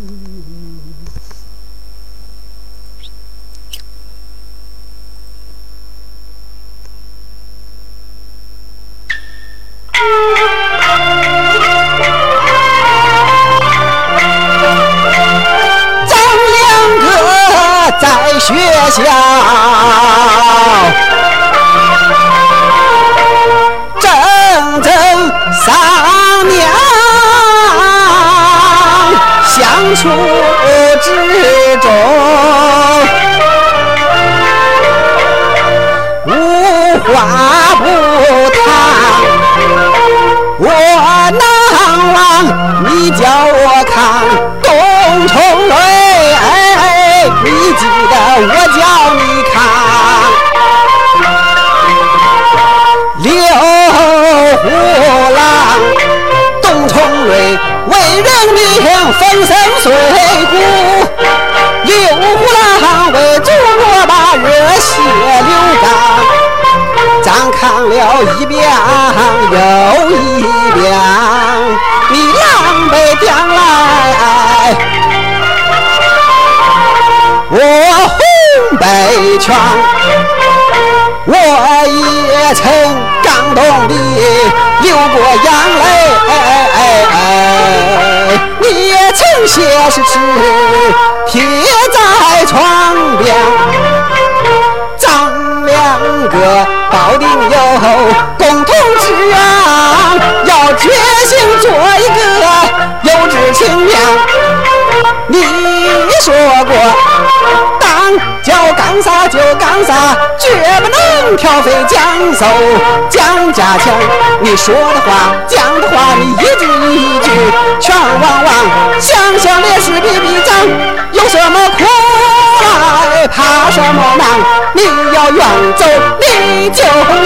学校之中，了一遍又一遍，你狼狈将来。我红北拳，我也曾感动的流过眼泪，你也曾写诗词保定有共同志愿，要决心做一个有志青年。你说过。叫干啥就干啥，绝不能挑肥拣瘦讲价钱。你说的话讲的话，你一句一句全忘忘。想想烈士比比战，有什么苦来怕什么难？你要远走你就。